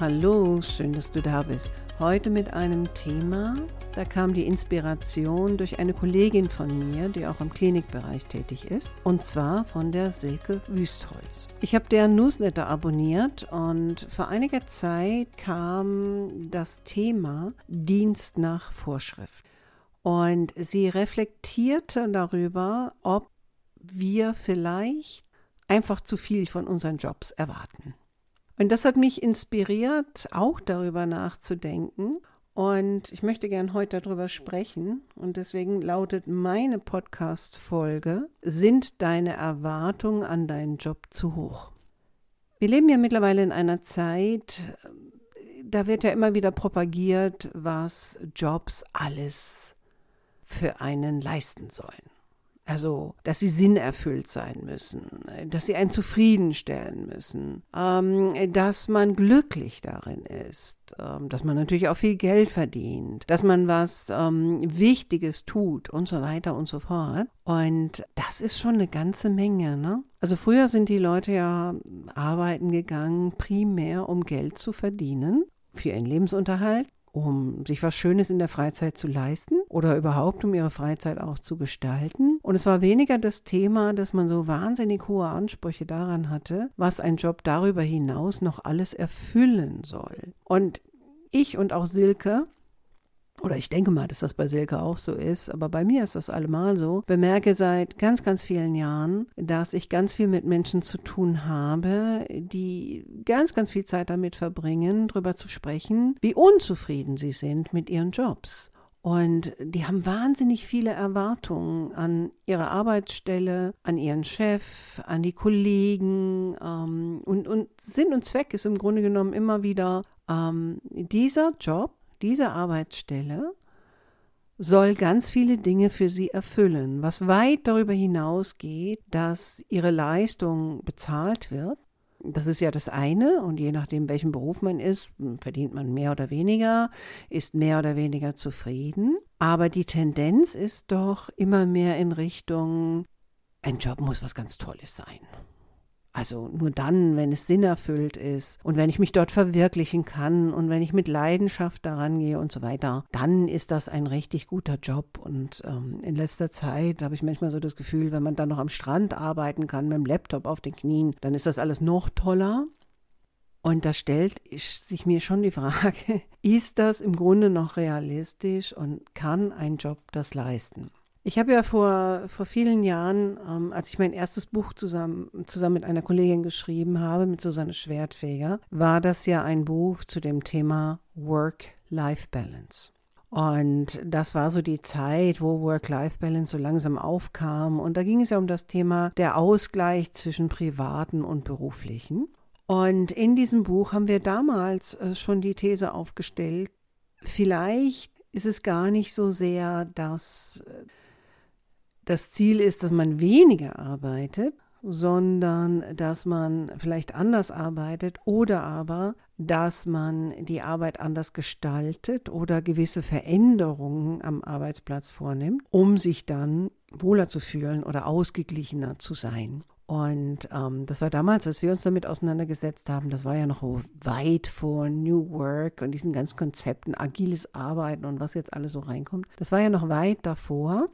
Hallo, schön, dass du da bist. Heute mit einem Thema, da kam die Inspiration durch eine Kollegin von mir, die auch im Klinikbereich tätig ist, und zwar von der Silke Wüstholz. Ich habe deren Newsletter abonniert und vor einiger Zeit kam das Thema Dienst nach Vorschrift. Und sie reflektierte darüber, ob wir vielleicht einfach zu viel von unseren Jobs erwarten. Und das hat mich inspiriert, auch darüber nachzudenken. Und ich möchte gern heute darüber sprechen. Und deswegen lautet meine Podcast-Folge: Sind deine Erwartungen an deinen Job zu hoch? Wir leben ja mittlerweile in einer Zeit, da wird ja immer wieder propagiert, was Jobs alles für einen leisten sollen. Also, dass sie sinnerfüllt sein müssen, dass sie einen zufriedenstellen müssen, ähm, dass man glücklich darin ist, ähm, dass man natürlich auch viel Geld verdient, dass man was ähm, Wichtiges tut und so weiter und so fort. Und das ist schon eine ganze Menge, ne? Also früher sind die Leute ja arbeiten gegangen, primär um Geld zu verdienen für ihren Lebensunterhalt um sich was Schönes in der Freizeit zu leisten oder überhaupt um ihre Freizeit auch zu gestalten. Und es war weniger das Thema, dass man so wahnsinnig hohe Ansprüche daran hatte, was ein Job darüber hinaus noch alles erfüllen soll. Und ich und auch Silke oder ich denke mal, dass das bei Silke auch so ist, aber bei mir ist das allemal so, bemerke seit ganz, ganz vielen Jahren, dass ich ganz viel mit Menschen zu tun habe, die ganz, ganz viel Zeit damit verbringen, darüber zu sprechen, wie unzufrieden sie sind mit ihren Jobs. Und die haben wahnsinnig viele Erwartungen an ihre Arbeitsstelle, an ihren Chef, an die Kollegen. Ähm, und, und Sinn und Zweck ist im Grunde genommen immer wieder, ähm, dieser Job diese Arbeitsstelle soll ganz viele Dinge für sie erfüllen, was weit darüber hinausgeht, dass ihre Leistung bezahlt wird. Das ist ja das eine und je nachdem, welchen Beruf man ist, verdient man mehr oder weniger, ist mehr oder weniger zufrieden. Aber die Tendenz ist doch immer mehr in Richtung, ein Job muss was ganz Tolles sein. Also nur dann, wenn es sinnerfüllt ist und wenn ich mich dort verwirklichen kann und wenn ich mit Leidenschaft daran gehe und so weiter, dann ist das ein richtig guter Job. Und ähm, in letzter Zeit habe ich manchmal so das Gefühl, wenn man dann noch am Strand arbeiten kann mit dem Laptop auf den Knien, dann ist das alles noch toller. Und da stellt sich mir schon die Frage, ist das im Grunde noch realistisch und kann ein Job das leisten? Ich habe ja vor, vor vielen Jahren, ähm, als ich mein erstes Buch zusammen, zusammen mit einer Kollegin geschrieben habe, mit Susanne Schwertfeger, war das ja ein Buch zu dem Thema Work-Life-Balance. Und das war so die Zeit, wo Work-Life-Balance so langsam aufkam. Und da ging es ja um das Thema der Ausgleich zwischen privaten und beruflichen. Und in diesem Buch haben wir damals äh, schon die These aufgestellt, vielleicht ist es gar nicht so sehr, dass äh, das Ziel ist, dass man weniger arbeitet, sondern dass man vielleicht anders arbeitet oder aber, dass man die Arbeit anders gestaltet oder gewisse Veränderungen am Arbeitsplatz vornimmt, um sich dann wohler zu fühlen oder ausgeglichener zu sein. Und ähm, das war damals, als wir uns damit auseinandergesetzt haben, das war ja noch weit vor New Work und diesen ganzen Konzepten, agiles Arbeiten und was jetzt alles so reinkommt. Das war ja noch weit davor.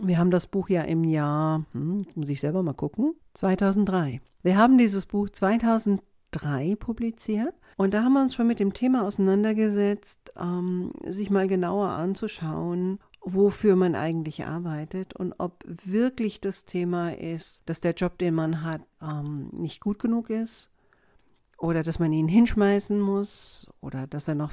Wir haben das Buch ja im Jahr, hm, jetzt muss ich selber mal gucken, 2003. Wir haben dieses Buch 2003 publiziert und da haben wir uns schon mit dem Thema auseinandergesetzt, ähm, sich mal genauer anzuschauen, wofür man eigentlich arbeitet und ob wirklich das Thema ist, dass der Job, den man hat, ähm, nicht gut genug ist oder dass man ihn hinschmeißen muss oder dass er noch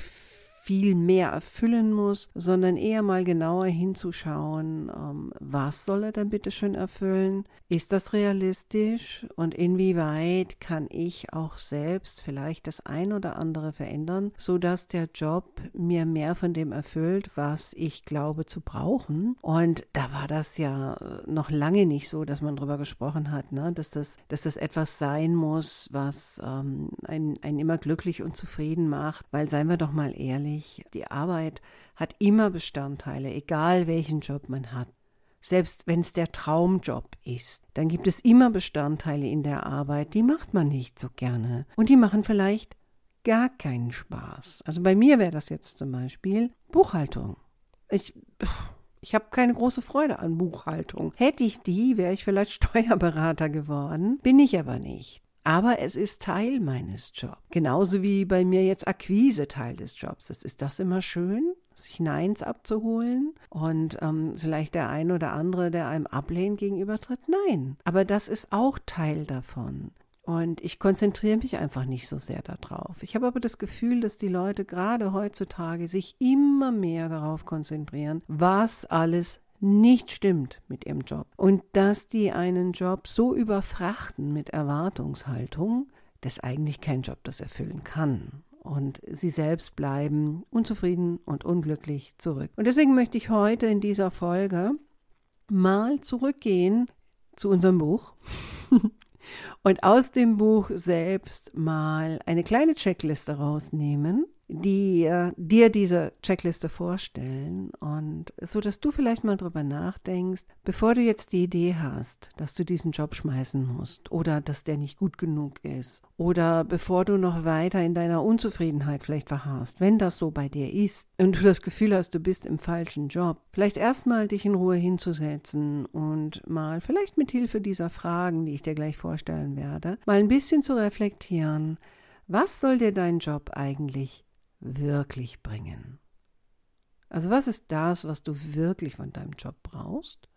viel mehr erfüllen muss, sondern eher mal genauer hinzuschauen, ähm, was soll er denn bitte schön erfüllen? Ist das realistisch? Und inwieweit kann ich auch selbst vielleicht das ein oder andere verändern, sodass der Job mir mehr von dem erfüllt, was ich glaube zu brauchen? Und da war das ja noch lange nicht so, dass man darüber gesprochen hat, ne? dass, das, dass das etwas sein muss, was ähm, einen, einen immer glücklich und zufrieden macht, weil seien wir doch mal ehrlich, ehrlich, die Arbeit hat immer Bestandteile, egal welchen Job man hat. Selbst wenn es der Traumjob ist, dann gibt es immer Bestandteile in der Arbeit, die macht man nicht so gerne. Und die machen vielleicht gar keinen Spaß. Also bei mir wäre das jetzt zum Beispiel Buchhaltung. Ich, ich habe keine große Freude an Buchhaltung. Hätte ich die, wäre ich vielleicht Steuerberater geworden, bin ich aber nicht. Aber es ist Teil meines Jobs. Genauso wie bei mir jetzt Akquise Teil des Jobs ist. Ist das immer schön, sich Neins abzuholen und ähm, vielleicht der ein oder andere, der einem ablehnt gegenübertritt? Nein. Aber das ist auch Teil davon. Und ich konzentriere mich einfach nicht so sehr darauf. Ich habe aber das Gefühl, dass die Leute gerade heutzutage sich immer mehr darauf konzentrieren, was alles nicht stimmt mit ihrem Job und dass die einen Job so überfrachten mit Erwartungshaltung, dass eigentlich kein Job das erfüllen kann. Und sie selbst bleiben unzufrieden und unglücklich zurück. Und deswegen möchte ich heute in dieser Folge mal zurückgehen zu unserem Buch und aus dem Buch selbst mal eine kleine Checkliste rausnehmen, die äh, dir diese Checkliste vorstellen und so, dass du vielleicht mal drüber nachdenkst, bevor du jetzt die Idee hast, dass du diesen Job schmeißen musst oder dass der nicht gut genug ist oder bevor du noch weiter in deiner Unzufriedenheit vielleicht verharrst, wenn das so bei dir ist und du das Gefühl hast, du bist im falschen Job, vielleicht erstmal dich in Ruhe hinzusetzen und mal vielleicht mit Hilfe dieser Fragen, die ich dir gleich vorstellen werde, mal ein bisschen zu reflektieren, was soll dir dein Job eigentlich wirklich bringen? Also was ist das, was du wirklich von deinem Job brauchst?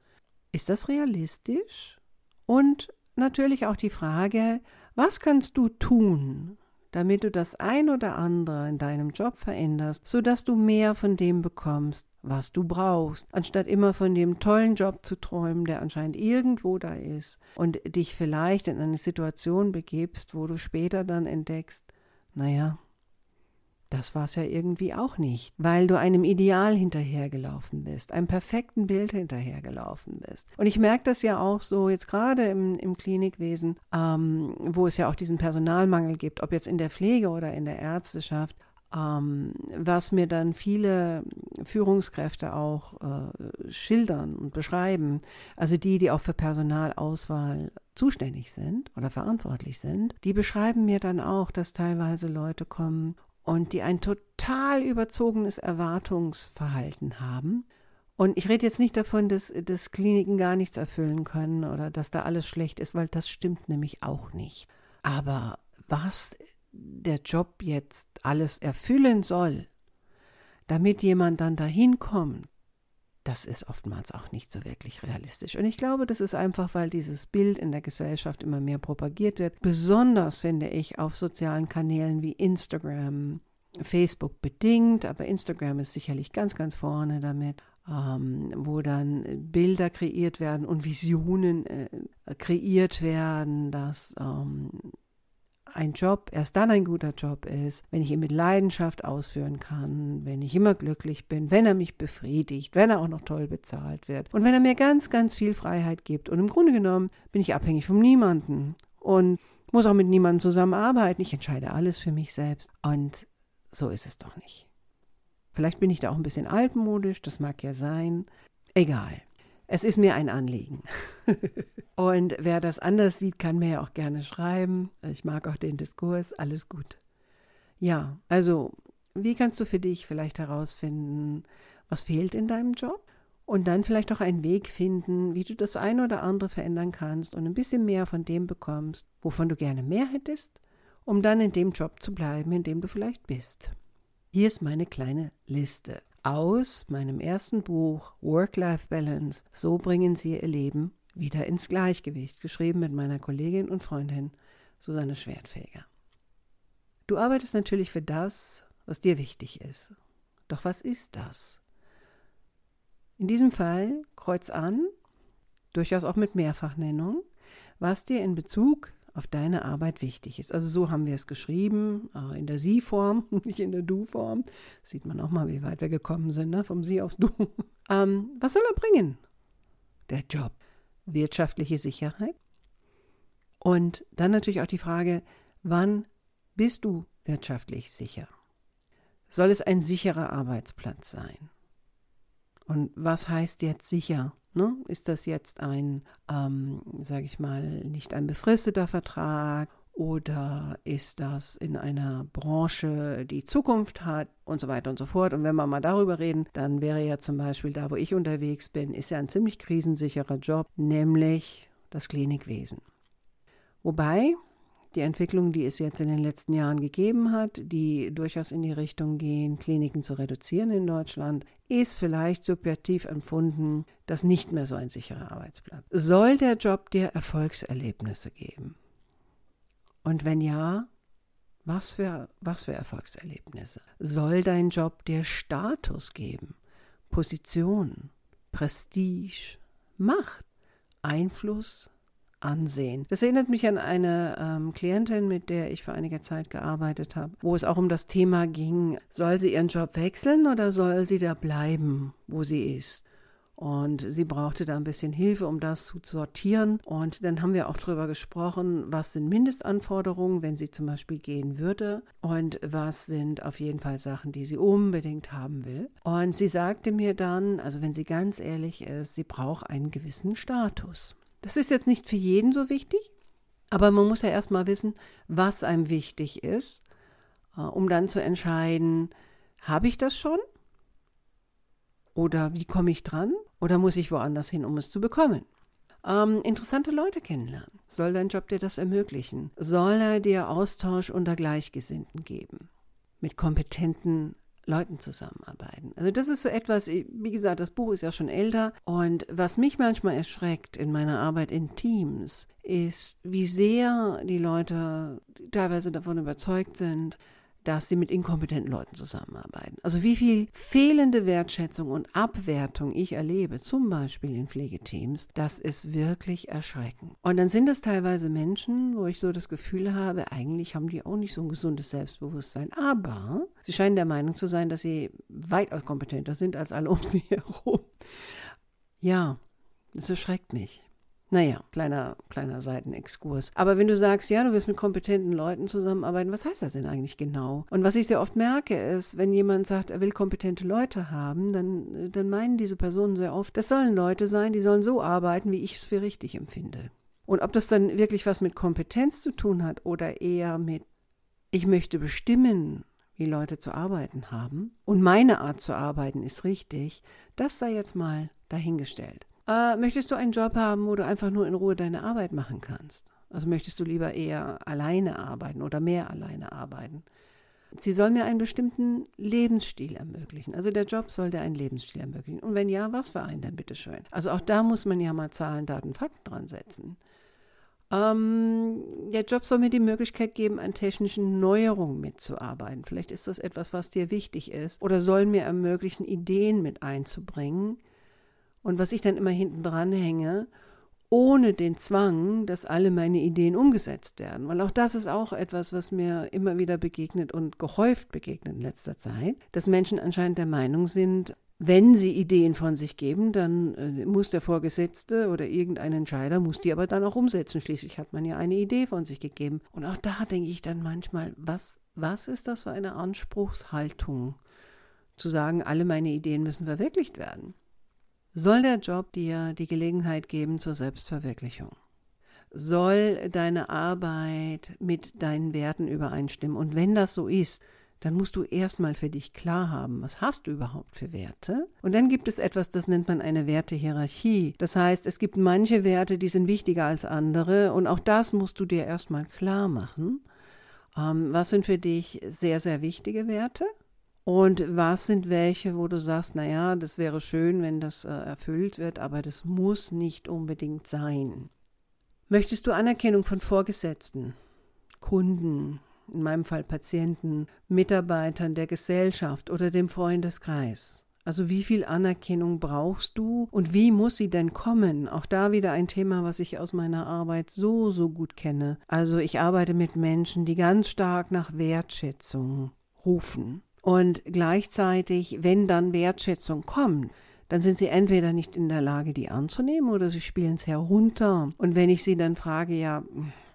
Ist das realistisch? Und natürlich auch die Frage, was kannst du tun, damit du das ein oder andere in deinem Job veränderst, sodass du mehr von dem bekommst, was du brauchst, anstatt immer von dem tollen Job zu träumen, der anscheinend irgendwo da ist und dich vielleicht in eine Situation begibst, wo du später dann entdeckst, naja, das war es ja irgendwie auch nicht, weil du einem Ideal hinterhergelaufen bist, einem perfekten Bild hinterhergelaufen bist. Und ich merke das ja auch so jetzt gerade im, im Klinikwesen, ähm, wo es ja auch diesen Personalmangel gibt, ob jetzt in der Pflege oder in der Ärzteschaft, ähm, was mir dann viele Führungskräfte auch äh, schildern und beschreiben, also die, die auch für Personalauswahl zuständig sind oder verantwortlich sind, die beschreiben mir dann auch, dass teilweise Leute kommen und die ein total überzogenes Erwartungsverhalten haben. Und ich rede jetzt nicht davon, dass, dass Kliniken gar nichts erfüllen können oder dass da alles schlecht ist, weil das stimmt nämlich auch nicht. Aber was der Job jetzt alles erfüllen soll, damit jemand dann dahin kommt, das ist oftmals auch nicht so wirklich realistisch. Und ich glaube, das ist einfach, weil dieses Bild in der Gesellschaft immer mehr propagiert wird. Besonders finde ich auf sozialen Kanälen wie Instagram, Facebook bedingt, aber Instagram ist sicherlich ganz, ganz vorne damit. Ähm, wo dann Bilder kreiert werden und Visionen äh, kreiert werden, dass ähm, ein Job erst dann ein guter Job ist, wenn ich ihn mit Leidenschaft ausführen kann, wenn ich immer glücklich bin, wenn er mich befriedigt, wenn er auch noch toll bezahlt wird und wenn er mir ganz, ganz viel Freiheit gibt. Und im Grunde genommen bin ich abhängig von niemandem und muss auch mit niemandem zusammenarbeiten. Ich entscheide alles für mich selbst. Und so ist es doch nicht. Vielleicht bin ich da auch ein bisschen altmodisch, das mag ja sein. Egal. Es ist mir ein Anliegen. und wer das anders sieht, kann mir ja auch gerne schreiben. Ich mag auch den Diskurs. Alles gut. Ja, also, wie kannst du für dich vielleicht herausfinden, was fehlt in deinem Job? Und dann vielleicht auch einen Weg finden, wie du das eine oder andere verändern kannst und ein bisschen mehr von dem bekommst, wovon du gerne mehr hättest, um dann in dem Job zu bleiben, in dem du vielleicht bist. Hier ist meine kleine Liste aus meinem ersten Buch Work-Life-Balance. So bringen Sie Ihr Leben wieder ins Gleichgewicht, geschrieben mit meiner Kollegin und Freundin Susanne Schwertfeger. Du arbeitest natürlich für das, was dir wichtig ist. Doch was ist das? In diesem Fall kreuz an, durchaus auch mit Mehrfachnennung, was dir in Bezug auf deine Arbeit wichtig ist. Also so haben wir es geschrieben, äh, in der Sie-Form, nicht in der Du-Form. Sieht man auch mal, wie weit wir gekommen sind, ne? vom Sie aufs Du. Ähm, was soll er bringen? Der Job. Wirtschaftliche Sicherheit. Und dann natürlich auch die Frage, wann bist du wirtschaftlich sicher? Soll es ein sicherer Arbeitsplatz sein? Und was heißt jetzt sicher? Ne? Ist das jetzt ein, ähm, sage ich mal, nicht ein befristeter Vertrag oder ist das in einer Branche, die Zukunft hat und so weiter und so fort. Und wenn wir mal darüber reden, dann wäre ja zum Beispiel da, wo ich unterwegs bin, ist ja ein ziemlich krisensicherer Job, nämlich das Klinikwesen. Wobei die Entwicklung, die es jetzt in den letzten Jahren gegeben hat, die durchaus in die Richtung gehen, Kliniken zu reduzieren in Deutschland, ist vielleicht subjektiv empfunden das nicht mehr so ein sicherer Arbeitsplatz. Soll der Job dir Erfolgserlebnisse geben? Und wenn ja, was für, was für Erfolgserlebnisse? Soll dein Job dir Status geben? Position, Prestige, Macht, Einfluss, ansehen. Das erinnert mich an eine ähm, Klientin, mit der ich vor einiger Zeit gearbeitet habe, wo es auch um das Thema ging, soll sie ihren Job wechseln oder soll sie da bleiben, wo sie ist? Und sie brauchte da ein bisschen Hilfe, um das zu sortieren. Und dann haben wir auch darüber gesprochen, was sind Mindestanforderungen, wenn sie zum Beispiel gehen würde und was sind auf jeden Fall Sachen, die sie unbedingt haben will. Und sie sagte mir dann, also wenn sie ganz ehrlich ist, sie braucht einen gewissen Status. Das ist jetzt nicht für jeden so wichtig, aber man muss ja erstmal wissen, was einem wichtig ist, äh, um dann zu entscheiden, habe ich das schon? Oder wie komme ich dran? Oder muss ich woanders hin, um es zu bekommen? Ähm, interessante Leute kennenlernen. Soll dein Job dir das ermöglichen? Soll er dir Austausch unter Gleichgesinnten geben? Mit kompetenten Leuten zusammenarbeiten. Also das ist so etwas, wie gesagt, das Buch ist ja schon älter und was mich manchmal erschreckt in meiner Arbeit in Teams, ist, wie sehr die Leute teilweise davon überzeugt sind, dass sie mit inkompetenten Leuten zusammenarbeiten. Also wie viel fehlende Wertschätzung und Abwertung ich erlebe, zum Beispiel in Pflegeteams, das ist wirklich erschreckend. Und dann sind das teilweise Menschen, wo ich so das Gefühl habe, eigentlich haben die auch nicht so ein gesundes Selbstbewusstsein, aber sie scheinen der Meinung zu sein, dass sie weitaus kompetenter sind als alle um sie herum. Ja, das erschreckt mich. Naja, kleiner, kleiner Seitenexkurs. Aber wenn du sagst, ja, du willst mit kompetenten Leuten zusammenarbeiten, was heißt das denn eigentlich genau? Und was ich sehr oft merke, ist, wenn jemand sagt, er will kompetente Leute haben, dann, dann meinen diese Personen sehr oft, das sollen Leute sein, die sollen so arbeiten, wie ich es für richtig empfinde. Und ob das dann wirklich was mit Kompetenz zu tun hat oder eher mit, ich möchte bestimmen, wie Leute zu arbeiten haben und meine Art zu arbeiten ist richtig, das sei jetzt mal dahingestellt. Äh, möchtest du einen Job haben, wo du einfach nur in Ruhe deine Arbeit machen kannst? Also möchtest du lieber eher alleine arbeiten oder mehr alleine arbeiten? Sie soll mir einen bestimmten Lebensstil ermöglichen. Also der Job soll dir einen Lebensstil ermöglichen. Und wenn ja, was für einen denn bitteschön? Also auch da muss man ja mal Zahlen, Daten, Fakten dran setzen. Ähm, der Job soll mir die Möglichkeit geben, an technischen Neuerungen mitzuarbeiten. Vielleicht ist das etwas, was dir wichtig ist. Oder soll mir ermöglichen, Ideen mit einzubringen, und was ich dann immer hinten dran hänge, ohne den Zwang, dass alle meine Ideen umgesetzt werden. Weil auch das ist auch etwas, was mir immer wieder begegnet und gehäuft begegnet in letzter Zeit, dass Menschen anscheinend der Meinung sind, wenn sie Ideen von sich geben, dann äh, muss der Vorgesetzte oder irgendein Entscheider, muss die aber dann auch umsetzen. Schließlich hat man ja eine Idee von sich gegeben. Und auch da denke ich dann manchmal, was, was ist das für eine Anspruchshaltung? Zu sagen, alle meine Ideen müssen verwirklicht werden. Soll der Job dir die Gelegenheit geben zur Selbstverwirklichung? Soll deine Arbeit mit deinen Werten übereinstimmen? Und wenn das so ist, dann musst du erstmal für dich klar haben, was hast du überhaupt für Werte? Und dann gibt es etwas, das nennt man eine Wertehierarchie. Das heißt, es gibt manche Werte, die sind wichtiger als andere und auch das musst du dir erstmal klar machen. Ähm, was sind für dich sehr, sehr wichtige Werte? Und was sind welche, wo du sagst, naja, das wäre schön, wenn das äh, erfüllt wird, aber das muss nicht unbedingt sein. Möchtest du Anerkennung von Vorgesetzten, Kunden, in meinem Fall Patienten, Mitarbeitern der Gesellschaft oder dem Freundeskreis. Also wie viel Anerkennung brauchst du und wie muss sie denn kommen? Auch da wieder ein Thema, was ich aus meiner Arbeit so, so gut kenne. Also ich arbeite mit Menschen, die ganz stark nach Wertschätzung rufen. Und gleichzeitig, wenn dann Wertschätzung kommt, dann sind sie entweder nicht in der Lage, die anzunehmen oder sie spielen es herunter. Und wenn ich sie dann frage, ja,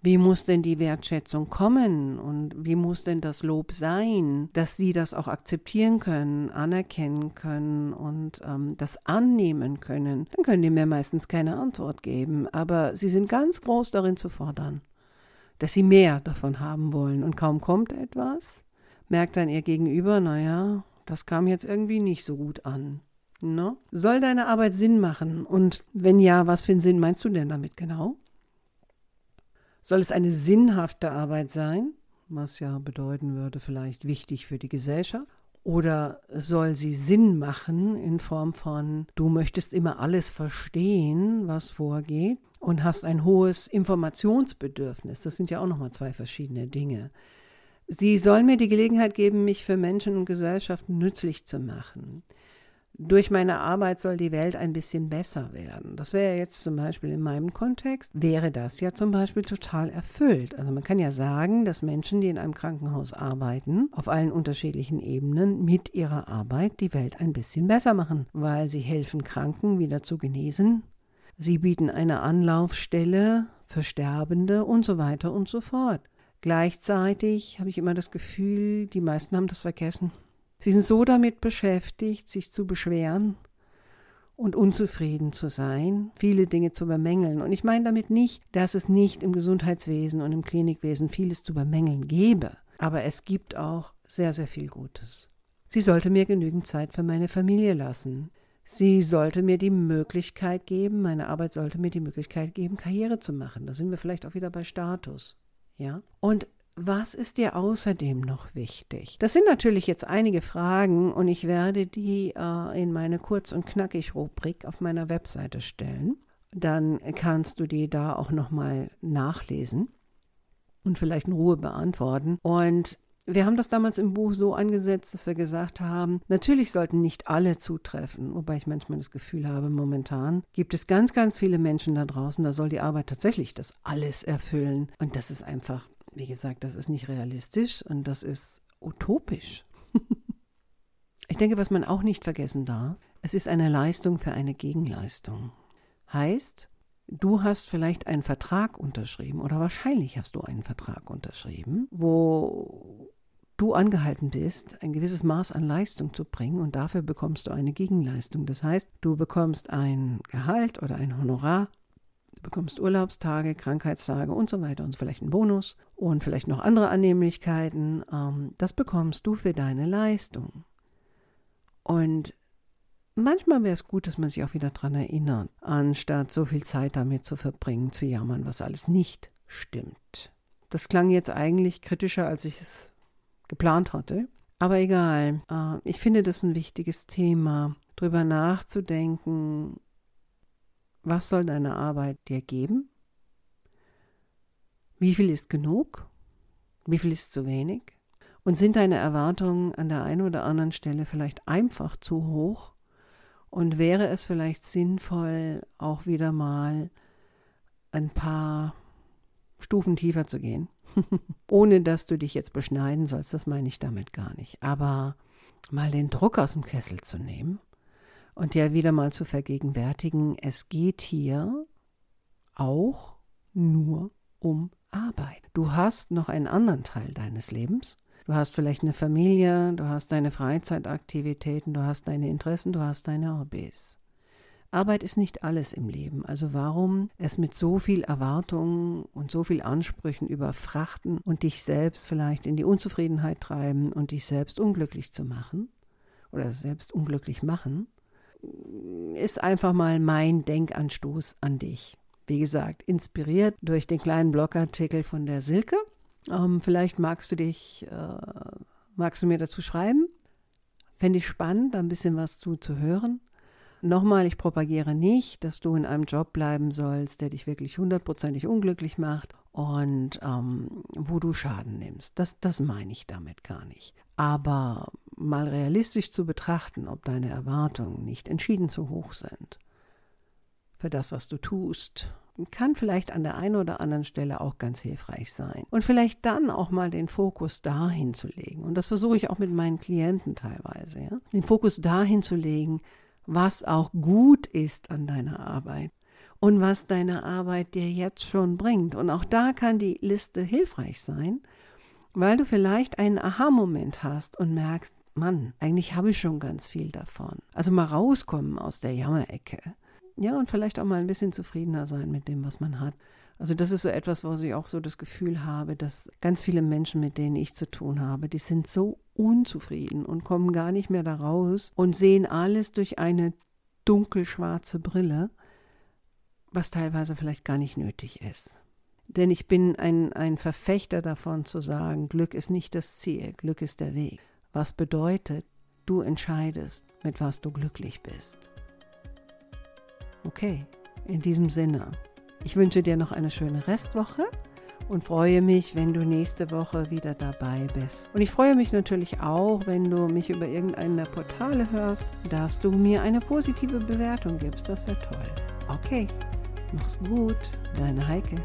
wie muss denn die Wertschätzung kommen und wie muss denn das Lob sein, dass sie das auch akzeptieren können, anerkennen können und ähm, das annehmen können, dann können die mir meistens keine Antwort geben. Aber sie sind ganz groß darin zu fordern, dass sie mehr davon haben wollen. Und kaum kommt etwas, merkt dann ihr Gegenüber, naja, das kam jetzt irgendwie nicht so gut an. No? Soll deine Arbeit Sinn machen? Und wenn ja, was für einen Sinn meinst du denn damit genau? Soll es eine sinnhafte Arbeit sein, was ja bedeuten würde, vielleicht wichtig für die Gesellschaft? Oder soll sie Sinn machen in Form von, du möchtest immer alles verstehen, was vorgeht und hast ein hohes Informationsbedürfnis? Das sind ja auch nochmal zwei verschiedene Dinge. Sie soll mir die Gelegenheit geben, mich für Menschen und Gesellschaft nützlich zu machen durch meine Arbeit soll die Welt ein bisschen besser werden. Das wäre jetzt zum Beispiel in meinem Kontext, wäre das ja zum Beispiel total erfüllt. Also man kann ja sagen, dass Menschen, die in einem Krankenhaus arbeiten, auf allen unterschiedlichen Ebenen mit ihrer Arbeit die Welt ein bisschen besser machen, weil sie helfen Kranken wieder zu genesen. Sie bieten eine Anlaufstelle für Sterbende und so weiter und so fort. Gleichzeitig habe ich immer das Gefühl, die meisten haben das vergessen. Sie sind so damit beschäftigt, sich zu beschweren und unzufrieden zu sein, viele Dinge zu bemängeln. Und ich meine damit nicht, dass es nicht im Gesundheitswesen und im Klinikwesen vieles zu bemängeln gäbe, aber es gibt auch sehr, sehr viel Gutes. Sie sollte mir genügend Zeit für meine Familie lassen. Sie sollte mir die Möglichkeit geben, meine Arbeit sollte mir die Möglichkeit geben, Karriere zu machen. Da sind wir vielleicht auch wieder bei Status. Ja? Und was ist dir außerdem noch wichtig? Das sind natürlich jetzt einige Fragen und ich werde die äh, in meine Kurz- und Knackig-Rubrik auf meiner Webseite stellen. Dann kannst du die da auch nochmal nachlesen und vielleicht in Ruhe beantworten. Und wir haben das damals im Buch so angesetzt, dass wir gesagt haben, natürlich sollten nicht alle zutreffen, wobei ich manchmal das Gefühl habe, momentan gibt es ganz, ganz viele Menschen da draußen, da soll die Arbeit tatsächlich das alles erfüllen. Und das ist einfach wie gesagt, das ist nicht realistisch und das ist utopisch. ich denke, was man auch nicht vergessen darf, es ist eine Leistung für eine Gegenleistung. Heißt, du hast vielleicht einen Vertrag unterschrieben oder wahrscheinlich hast du einen Vertrag unterschrieben, wo du angehalten bist, ein gewisses Maß an Leistung zu bringen und dafür bekommst du eine Gegenleistung. Das heißt, du bekommst ein Gehalt oder ein Honorar Du bekommst Urlaubstage, Krankheitstage und so weiter und vielleicht einen Bonus und vielleicht noch andere Annehmlichkeiten. Ähm, das bekommst du für deine Leistung. Und manchmal wäre es gut, dass man sich auch wieder daran erinnert, anstatt so viel Zeit damit zu verbringen, zu jammern, was alles nicht stimmt. Das klang jetzt eigentlich kritischer, als ich es geplant hatte. Aber egal, äh, ich finde das ein wichtiges Thema, darüber nachzudenken, was soll deine Arbeit dir geben? Wie viel ist genug? Wie viel ist zu wenig? Und sind deine Erwartungen an der einen oder anderen Stelle vielleicht einfach zu hoch? Und wäre es vielleicht sinnvoll, auch wieder mal ein paar Stufen tiefer zu gehen? Ohne dass du dich jetzt beschneiden sollst, das meine ich damit gar nicht. Aber mal den Druck aus dem Kessel zu nehmen und dir wieder mal zu vergegenwärtigen, es geht hier auch nur um Arbeit. Du hast noch einen anderen Teil deines Lebens. Du hast vielleicht eine Familie, du hast deine Freizeitaktivitäten, du hast deine Interessen, du hast deine Hobbys. Arbeit ist nicht alles im Leben. Also warum es mit so viel Erwartungen und so viel Ansprüchen überfrachten und dich selbst vielleicht in die Unzufriedenheit treiben und dich selbst unglücklich zu machen oder selbst unglücklich machen, ist einfach mal mein Denkanstoß an dich. Wie gesagt, inspiriert durch den kleinen Blogartikel von der Silke. Ähm, vielleicht magst du dich, äh, magst du mir dazu schreiben? Fände ich spannend, da ein bisschen was zu, zu hören. Nochmal, ich propagiere nicht, dass du in einem Job bleiben sollst, der dich wirklich hundertprozentig unglücklich macht und ähm, wo du Schaden nimmst. Das, das meine ich damit gar nicht. Aber mal realistisch zu betrachten, ob deine Erwartungen nicht entschieden zu hoch sind für das, was du tust, kann vielleicht an der einen oder anderen Stelle auch ganz hilfreich sein. Und vielleicht dann auch mal den Fokus dahin zu legen. Und das versuche ich auch mit meinen Klienten teilweise. Ja? Den Fokus dahin zu legen, was auch gut ist an deiner Arbeit und was deine Arbeit dir jetzt schon bringt. Und auch da kann die Liste hilfreich sein, weil du vielleicht einen Aha-Moment hast und merkst, Mann, eigentlich habe ich schon ganz viel davon. Also mal rauskommen aus der Jammerecke. Ja, und vielleicht auch mal ein bisschen zufriedener sein mit dem, was man hat. Also das ist so etwas, wo ich auch so das Gefühl habe, dass ganz viele Menschen, mit denen ich zu tun habe, die sind so unzufrieden und kommen gar nicht mehr da raus und sehen alles durch eine dunkelschwarze Brille, was teilweise vielleicht gar nicht nötig ist. Denn ich bin ein, ein Verfechter davon zu sagen, Glück ist nicht das Ziel, Glück ist der Weg. Was bedeutet, du entscheidest, mit was du glücklich bist. Okay, in diesem Sinne, ich wünsche dir noch eine schöne Restwoche und freue mich, wenn du nächste Woche wieder dabei bist. Und ich freue mich natürlich auch, wenn du mich über irgendeinen der Portale hörst, dass du mir eine positive Bewertung gibst. Das wäre toll. Okay, mach's gut, deine Heike.